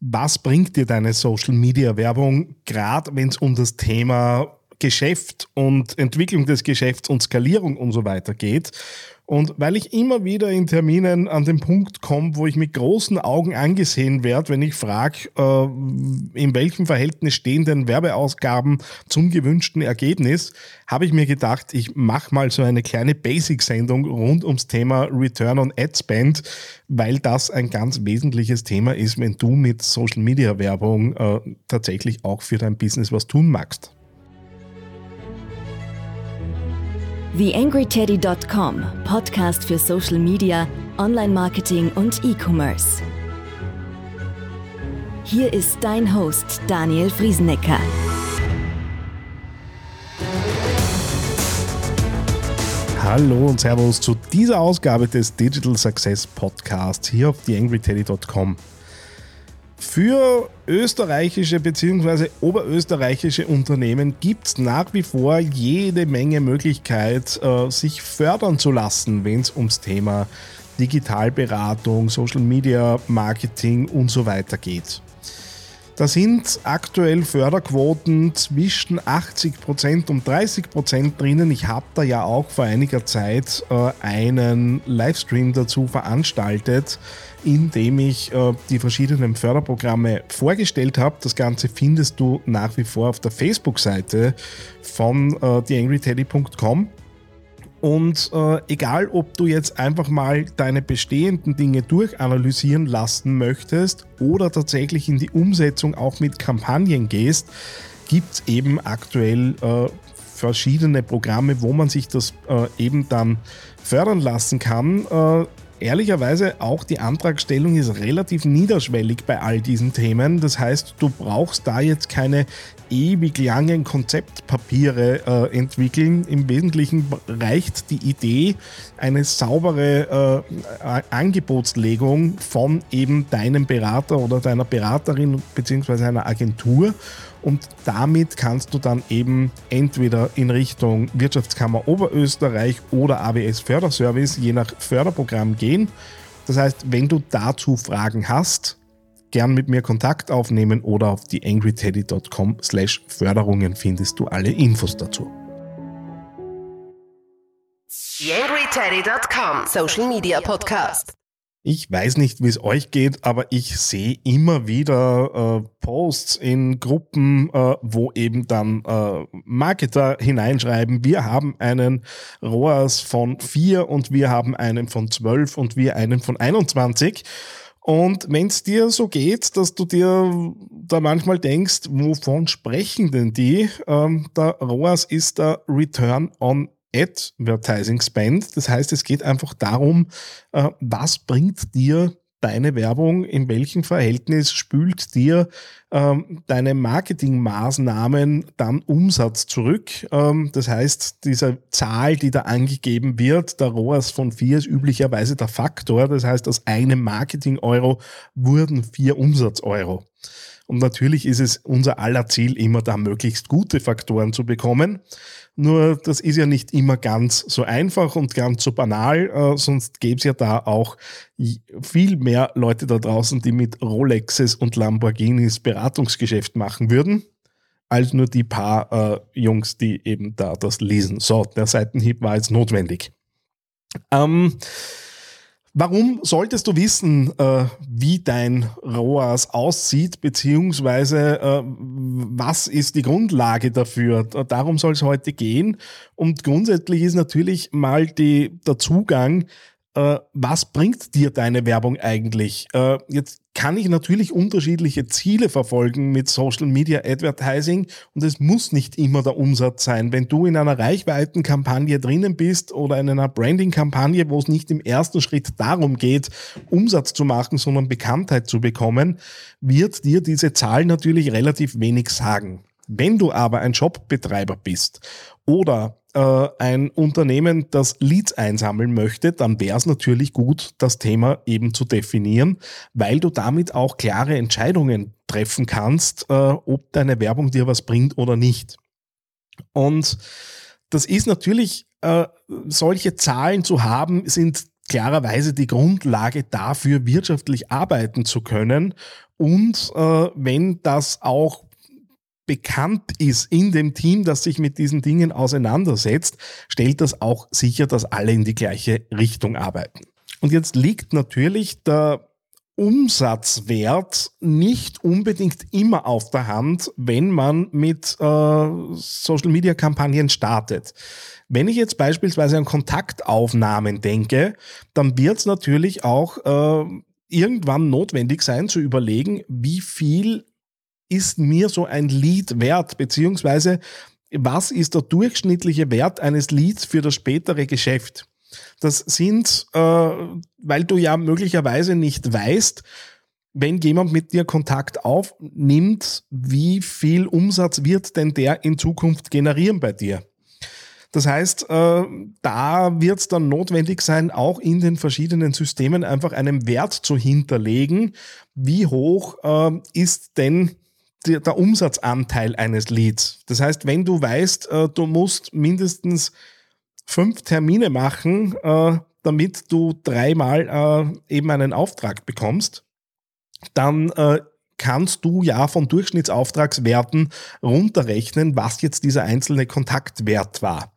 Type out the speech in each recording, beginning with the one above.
was bringt dir deine Social-Media-Werbung, gerade wenn es um das Thema Geschäft und Entwicklung des Geschäfts und Skalierung und so weiter geht. Und weil ich immer wieder in Terminen an den Punkt komme, wo ich mit großen Augen angesehen werde, wenn ich frage, äh, in welchem Verhältnis stehen denn Werbeausgaben zum gewünschten Ergebnis, habe ich mir gedacht, ich mache mal so eine kleine Basic-Sendung rund ums Thema Return on Ad Spend, weil das ein ganz wesentliches Thema ist, wenn du mit Social-Media-Werbung äh, tatsächlich auch für dein Business was tun magst. TheAngryTeddy.com, Podcast für Social Media, Online-Marketing und E-Commerce. Hier ist dein Host Daniel Friesenecker. Hallo und Servus zu dieser Ausgabe des Digital Success Podcasts hier auf TheAngryTeddy.com. Für österreichische bzw. oberösterreichische Unternehmen gibt es nach wie vor jede Menge Möglichkeit, äh, sich fördern zu lassen, wenn es ums Thema Digitalberatung, Social Media Marketing und so weiter geht. Da sind aktuell Förderquoten zwischen 80% und 30% drinnen. Ich habe da ja auch vor einiger Zeit äh, einen Livestream dazu veranstaltet, in dem ich äh, die verschiedenen Förderprogramme vorgestellt habe. Das Ganze findest du nach wie vor auf der Facebook-Seite von äh, theangryteddy.com. Und äh, egal, ob du jetzt einfach mal deine bestehenden Dinge durchanalysieren lassen möchtest oder tatsächlich in die Umsetzung auch mit Kampagnen gehst, gibt es eben aktuell äh, verschiedene Programme, wo man sich das äh, eben dann fördern lassen kann. Ehrlicherweise auch die Antragstellung ist relativ niederschwellig bei all diesen Themen. Das heißt, du brauchst da jetzt keine ewig langen Konzeptpapiere äh, entwickeln. Im Wesentlichen reicht die Idee, eine saubere äh, Angebotslegung von eben deinem Berater oder deiner Beraterin bzw. einer Agentur und damit kannst du dann eben entweder in Richtung Wirtschaftskammer Oberösterreich oder AWS Förderservice je nach Förderprogramm gehen. Das heißt, wenn du dazu Fragen hast, gern mit mir Kontakt aufnehmen oder auf theangryteddy.com slash Förderungen findest du alle Infos dazu. TheAngryTeddy.com Social Media Podcast. Ich weiß nicht, wie es euch geht, aber ich sehe immer wieder äh, Posts in Gruppen, äh, wo eben dann äh, Marketer hineinschreiben, wir haben einen ROAS von 4 und wir haben einen von 12 und wir einen von 21. Und wenn es dir so geht, dass du dir da manchmal denkst, wovon sprechen denn die? Ähm, der ROAS ist der Return on Advertising Spend. Das heißt, es geht einfach darum, äh, was bringt dir deine Werbung, in welchem Verhältnis spült dir ähm, deine Marketingmaßnahmen dann Umsatz zurück. Ähm, das heißt, diese Zahl, die da angegeben wird, der ROAS von 4 ist üblicherweise der Faktor. Das heißt, aus einem Marketing-Euro wurden vier Umsatz-Euro. Und natürlich ist es unser aller Ziel, immer da möglichst gute Faktoren zu bekommen. Nur das ist ja nicht immer ganz so einfach und ganz so banal, äh, sonst gäbe es ja da auch viel mehr Leute da draußen, die mit Rolexes und Lamborghinis Beratungsgeschäft machen würden, als nur die paar äh, Jungs, die eben da das lesen. So, der Seitenhieb war jetzt notwendig. Ähm, Warum solltest du wissen, äh, wie dein ROAS aussieht, beziehungsweise äh, was ist die Grundlage dafür? Darum soll es heute gehen. Und grundsätzlich ist natürlich mal die, der Zugang äh, was bringt dir deine Werbung eigentlich? Äh, jetzt kann ich natürlich unterschiedliche Ziele verfolgen mit Social Media Advertising und es muss nicht immer der Umsatz sein. Wenn du in einer Reichweitenkampagne drinnen bist oder in einer Branding-Kampagne, wo es nicht im ersten Schritt darum geht, Umsatz zu machen, sondern Bekanntheit zu bekommen, wird dir diese Zahl natürlich relativ wenig sagen. Wenn du aber ein Shopbetreiber bist oder äh, ein Unternehmen, das Leads einsammeln möchte, dann wäre es natürlich gut, das Thema eben zu definieren, weil du damit auch klare Entscheidungen treffen kannst, äh, ob deine Werbung dir was bringt oder nicht. Und das ist natürlich, äh, solche Zahlen zu haben, sind klarerweise die Grundlage dafür, wirtschaftlich arbeiten zu können. Und äh, wenn das auch bekannt ist in dem Team, das sich mit diesen Dingen auseinandersetzt, stellt das auch sicher, dass alle in die gleiche Richtung arbeiten. Und jetzt liegt natürlich der Umsatzwert nicht unbedingt immer auf der Hand, wenn man mit äh, Social-Media-Kampagnen startet. Wenn ich jetzt beispielsweise an Kontaktaufnahmen denke, dann wird es natürlich auch äh, irgendwann notwendig sein zu überlegen, wie viel ist mir so ein Lead wert, beziehungsweise was ist der durchschnittliche Wert eines Leads für das spätere Geschäft? Das sind, äh, weil du ja möglicherweise nicht weißt, wenn jemand mit dir Kontakt aufnimmt, wie viel Umsatz wird denn der in Zukunft generieren bei dir? Das heißt, äh, da wird es dann notwendig sein, auch in den verschiedenen Systemen einfach einen Wert zu hinterlegen. Wie hoch äh, ist denn der, Umsatzanteil eines Leads? Das heißt, wenn du weißt, äh, du musst mindestens fünf Termine machen, damit du dreimal eben einen Auftrag bekommst, dann kannst du ja von Durchschnittsauftragswerten runterrechnen, was jetzt dieser einzelne Kontaktwert war.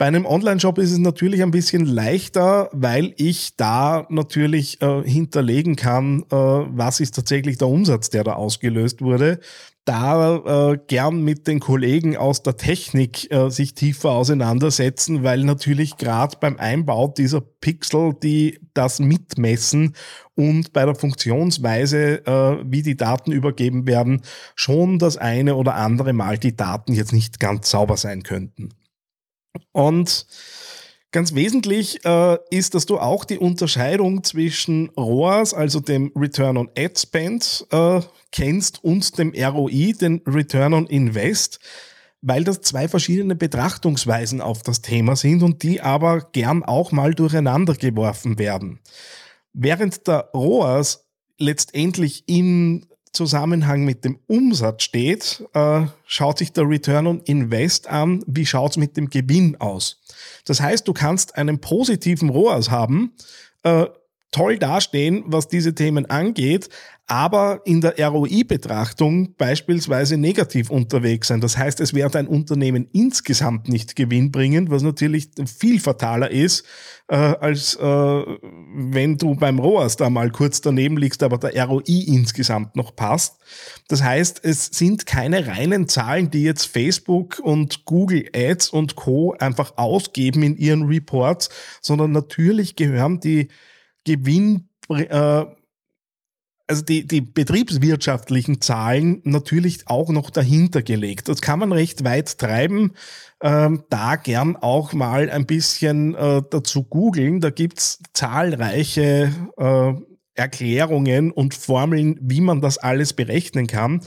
Bei einem Online-Shop ist es natürlich ein bisschen leichter, weil ich da natürlich äh, hinterlegen kann, äh, was ist tatsächlich der Umsatz, der da ausgelöst wurde da äh, gern mit den Kollegen aus der Technik äh, sich tiefer auseinandersetzen, weil natürlich gerade beim Einbau dieser Pixel, die das mitmessen und bei der Funktionsweise, äh, wie die Daten übergeben werden, schon das eine oder andere Mal die Daten jetzt nicht ganz sauber sein könnten. Und Ganz wesentlich äh, ist, dass du auch die Unterscheidung zwischen ROAS, also dem Return on Ad Spend, äh, kennst und dem ROI, den Return on Invest, weil das zwei verschiedene Betrachtungsweisen auf das Thema sind und die aber gern auch mal durcheinander geworfen werden. Während der ROAS letztendlich im Zusammenhang mit dem Umsatz steht, äh, schaut sich der Return on Invest an, wie schaut es mit dem Gewinn aus. Das heißt, du kannst einen positiven ROAS haben, äh, toll dastehen, was diese Themen angeht, aber in der ROI-Betrachtung beispielsweise negativ unterwegs sein. Das heißt, es wird ein Unternehmen insgesamt nicht gewinnbringend, was natürlich viel fataler ist, äh, als äh, wenn du beim ROAS da mal kurz daneben liegst, aber der ROI insgesamt noch passt. Das heißt, es sind keine reinen Zahlen, die jetzt Facebook und Google Ads und Co. einfach ausgeben in ihren Reports, sondern natürlich gehören die Gewinn, äh, also die, die betriebswirtschaftlichen Zahlen natürlich auch noch dahinter gelegt. Das kann man recht weit treiben. Ähm, da gern auch mal ein bisschen äh, dazu googeln. Da gibt's zahlreiche äh, Erklärungen und Formeln, wie man das alles berechnen kann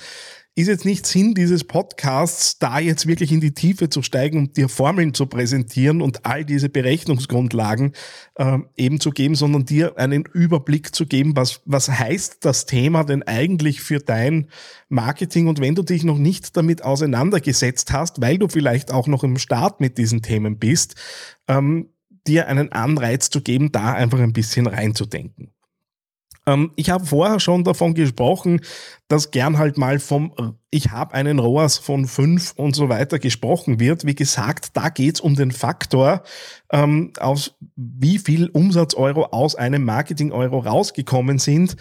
ist jetzt nicht Sinn dieses Podcasts, da jetzt wirklich in die Tiefe zu steigen und dir Formeln zu präsentieren und all diese Berechnungsgrundlagen äh, eben zu geben, sondern dir einen Überblick zu geben, was, was heißt das Thema denn eigentlich für dein Marketing und wenn du dich noch nicht damit auseinandergesetzt hast, weil du vielleicht auch noch im Start mit diesen Themen bist, ähm, dir einen Anreiz zu geben, da einfach ein bisschen reinzudenken. Ähm, ich habe vorher schon davon gesprochen, dass gern halt mal vom ich habe einen ROAS von fünf und so weiter gesprochen wird. Wie gesagt, da geht's um den Faktor, ähm, aus wie viel Umsatz-Euro aus einem Marketing-Euro rausgekommen sind.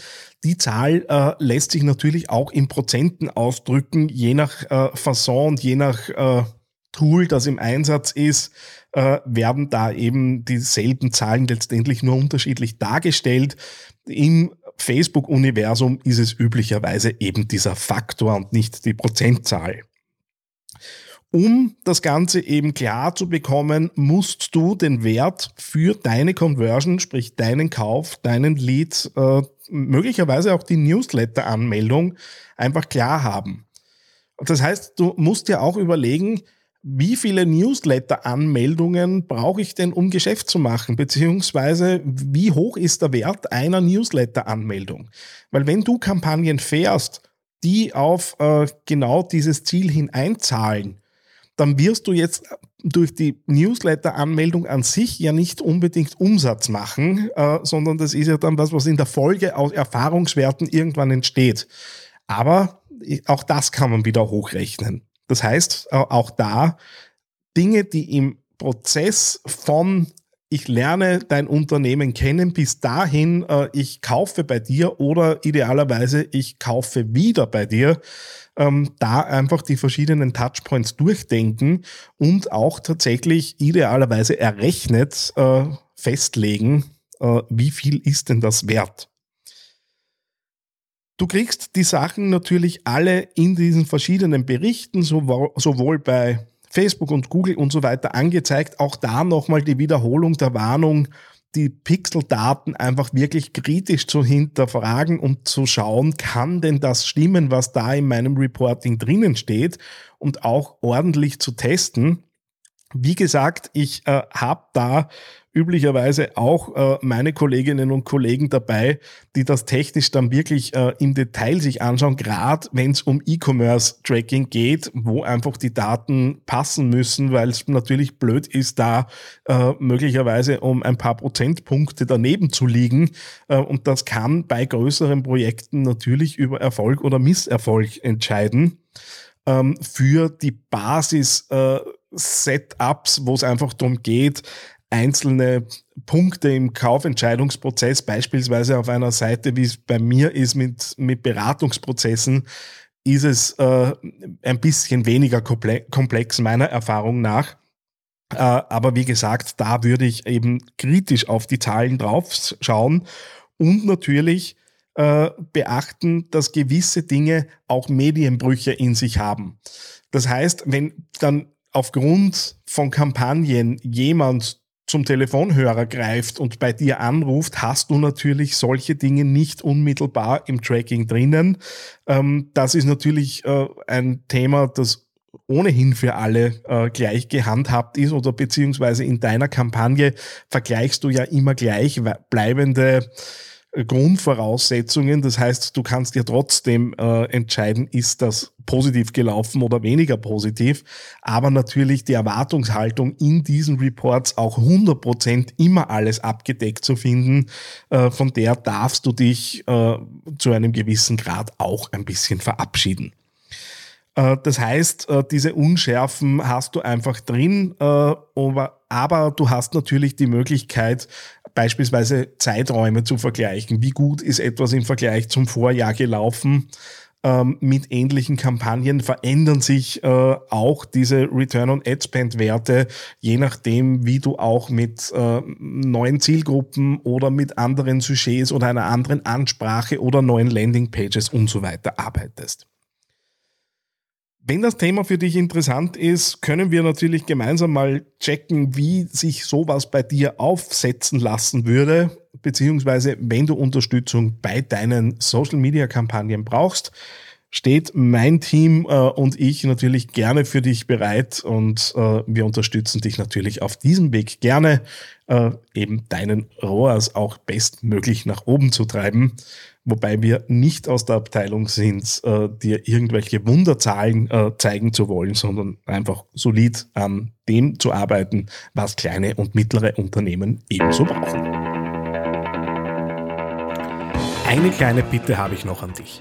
Die Zahl äh, lässt sich natürlich auch in Prozenten ausdrücken, je nach äh, Fasson und je nach äh, Tool, das im Einsatz ist, äh, werden da eben dieselben Zahlen letztendlich nur unterschiedlich dargestellt. Im Facebook-Universum ist es üblicherweise eben dieser Faktor und nicht die Prozentzahl. Um das Ganze eben klar zu bekommen, musst du den Wert für deine Conversion, sprich deinen Kauf, deinen Lead, äh, möglicherweise auch die Newsletter-Anmeldung einfach klar haben. Das heißt, du musst dir auch überlegen, wie viele Newsletter-Anmeldungen brauche ich denn, um Geschäft zu machen? Beziehungsweise, wie hoch ist der Wert einer Newsletter-Anmeldung? Weil wenn du Kampagnen fährst, die auf äh, genau dieses Ziel hin einzahlen, dann wirst du jetzt durch die Newsletter-Anmeldung an sich ja nicht unbedingt Umsatz machen, äh, sondern das ist ja dann was, was in der Folge aus Erfahrungswerten irgendwann entsteht. Aber auch das kann man wieder hochrechnen. Das heißt, auch da Dinge, die im Prozess von ich lerne dein Unternehmen kennen, bis dahin äh, ich kaufe bei dir oder idealerweise ich kaufe wieder bei dir, ähm, da einfach die verschiedenen Touchpoints durchdenken und auch tatsächlich idealerweise errechnet äh, festlegen, äh, wie viel ist denn das wert. Du kriegst die Sachen natürlich alle in diesen verschiedenen Berichten, sowohl bei Facebook und Google und so weiter angezeigt. Auch da nochmal die Wiederholung der Warnung, die Pixeldaten einfach wirklich kritisch zu hinterfragen und zu schauen, kann denn das stimmen, was da in meinem Reporting drinnen steht und auch ordentlich zu testen. Wie gesagt, ich äh, habe da üblicherweise auch äh, meine Kolleginnen und Kollegen dabei, die das technisch dann wirklich äh, im Detail sich anschauen, gerade wenn es um E-Commerce-Tracking geht, wo einfach die Daten passen müssen, weil es natürlich blöd ist, da äh, möglicherweise um ein paar Prozentpunkte daneben zu liegen. Äh, und das kann bei größeren Projekten natürlich über Erfolg oder Misserfolg entscheiden. Ähm, für die Basis äh, Setups, wo es einfach darum geht, einzelne Punkte im Kaufentscheidungsprozess, beispielsweise auf einer Seite, wie es bei mir ist mit, mit Beratungsprozessen, ist es äh, ein bisschen weniger komplex meiner Erfahrung nach. Äh, aber wie gesagt, da würde ich eben kritisch auf die Zahlen drauf schauen und natürlich äh, beachten, dass gewisse Dinge auch Medienbrüche in sich haben. Das heißt, wenn dann aufgrund von Kampagnen jemand zum Telefonhörer greift und bei dir anruft, hast du natürlich solche Dinge nicht unmittelbar im Tracking drinnen. Ähm, das ist natürlich äh, ein Thema, das ohnehin für alle äh, gleich gehandhabt ist oder beziehungsweise in deiner Kampagne vergleichst du ja immer gleich bleibende Grundvoraussetzungen. Das heißt, du kannst dir trotzdem äh, entscheiden, ist das positiv gelaufen oder weniger positiv. Aber natürlich die Erwartungshaltung in diesen Reports auch 100% immer alles abgedeckt zu finden, äh, von der darfst du dich äh, zu einem gewissen Grad auch ein bisschen verabschieden. Äh, das heißt, äh, diese Unschärfen hast du einfach drin, äh, aber du hast natürlich die Möglichkeit, beispielsweise Zeiträume zu vergleichen. Wie gut ist etwas im Vergleich zum Vorjahr gelaufen? Ähm, mit ähnlichen Kampagnen verändern sich äh, auch diese Return on Ad Spend Werte, je nachdem, wie du auch mit äh, neuen Zielgruppen oder mit anderen Sujets oder einer anderen Ansprache oder neuen Landing Pages und so weiter arbeitest. Wenn das Thema für dich interessant ist, können wir natürlich gemeinsam mal checken, wie sich sowas bei dir aufsetzen lassen würde, beziehungsweise wenn du Unterstützung bei deinen Social-Media-Kampagnen brauchst, steht mein Team äh, und ich natürlich gerne für dich bereit und äh, wir unterstützen dich natürlich auf diesem Weg gerne, äh, eben deinen ROAS auch bestmöglich nach oben zu treiben wobei wir nicht aus der Abteilung sind, äh, dir irgendwelche Wunderzahlen äh, zeigen zu wollen, sondern einfach solid an dem zu arbeiten, was kleine und mittlere Unternehmen ebenso brauchen. Eine kleine Bitte habe ich noch an dich.